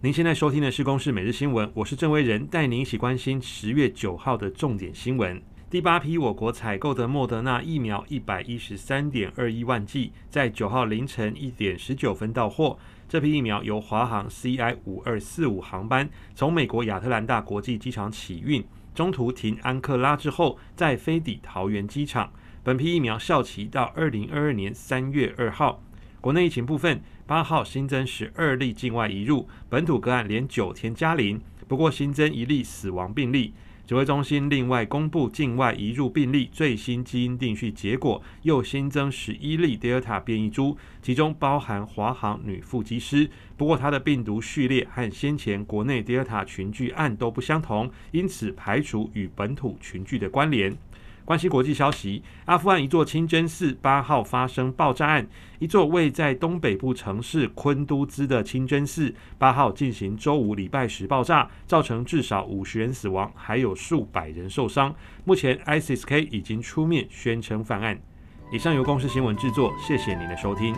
您现在收听的是《公视每日新闻》，我是郑威仁，带您一起关心十月九号的重点新闻。第八批我国采购的莫德纳疫苗一百一十三点二一万剂，在九号凌晨一点十九分到货。这批疫苗由华航 CI 五二四五航班从美国亚特兰大国际机场起运，中途停安克拉之后，再飞抵桃园机场。本批疫苗效期到二零二二年三月二号。国内疫情部分，八号新增十二例境外移入，本土个案连九天加零，不过新增一例死亡病例。指挥中心另外公布境外移入病例最新基因定序结果，又新增十一例 Delta 变异株，其中包含华航女副机师。不过她的病毒序列和先前国内 Delta 群聚案都不相同，因此排除与本土群聚的关联。关心国际消息，阿富汗一座清真寺八号发生爆炸案，一座位在东北部城市昆都兹的清真寺八号进行周五礼拜时爆炸，造成至少五十人死亡，还有数百人受伤。目前 ISIS-K 已经出面宣称犯案。以上由公司新闻制作，谢谢您的收听。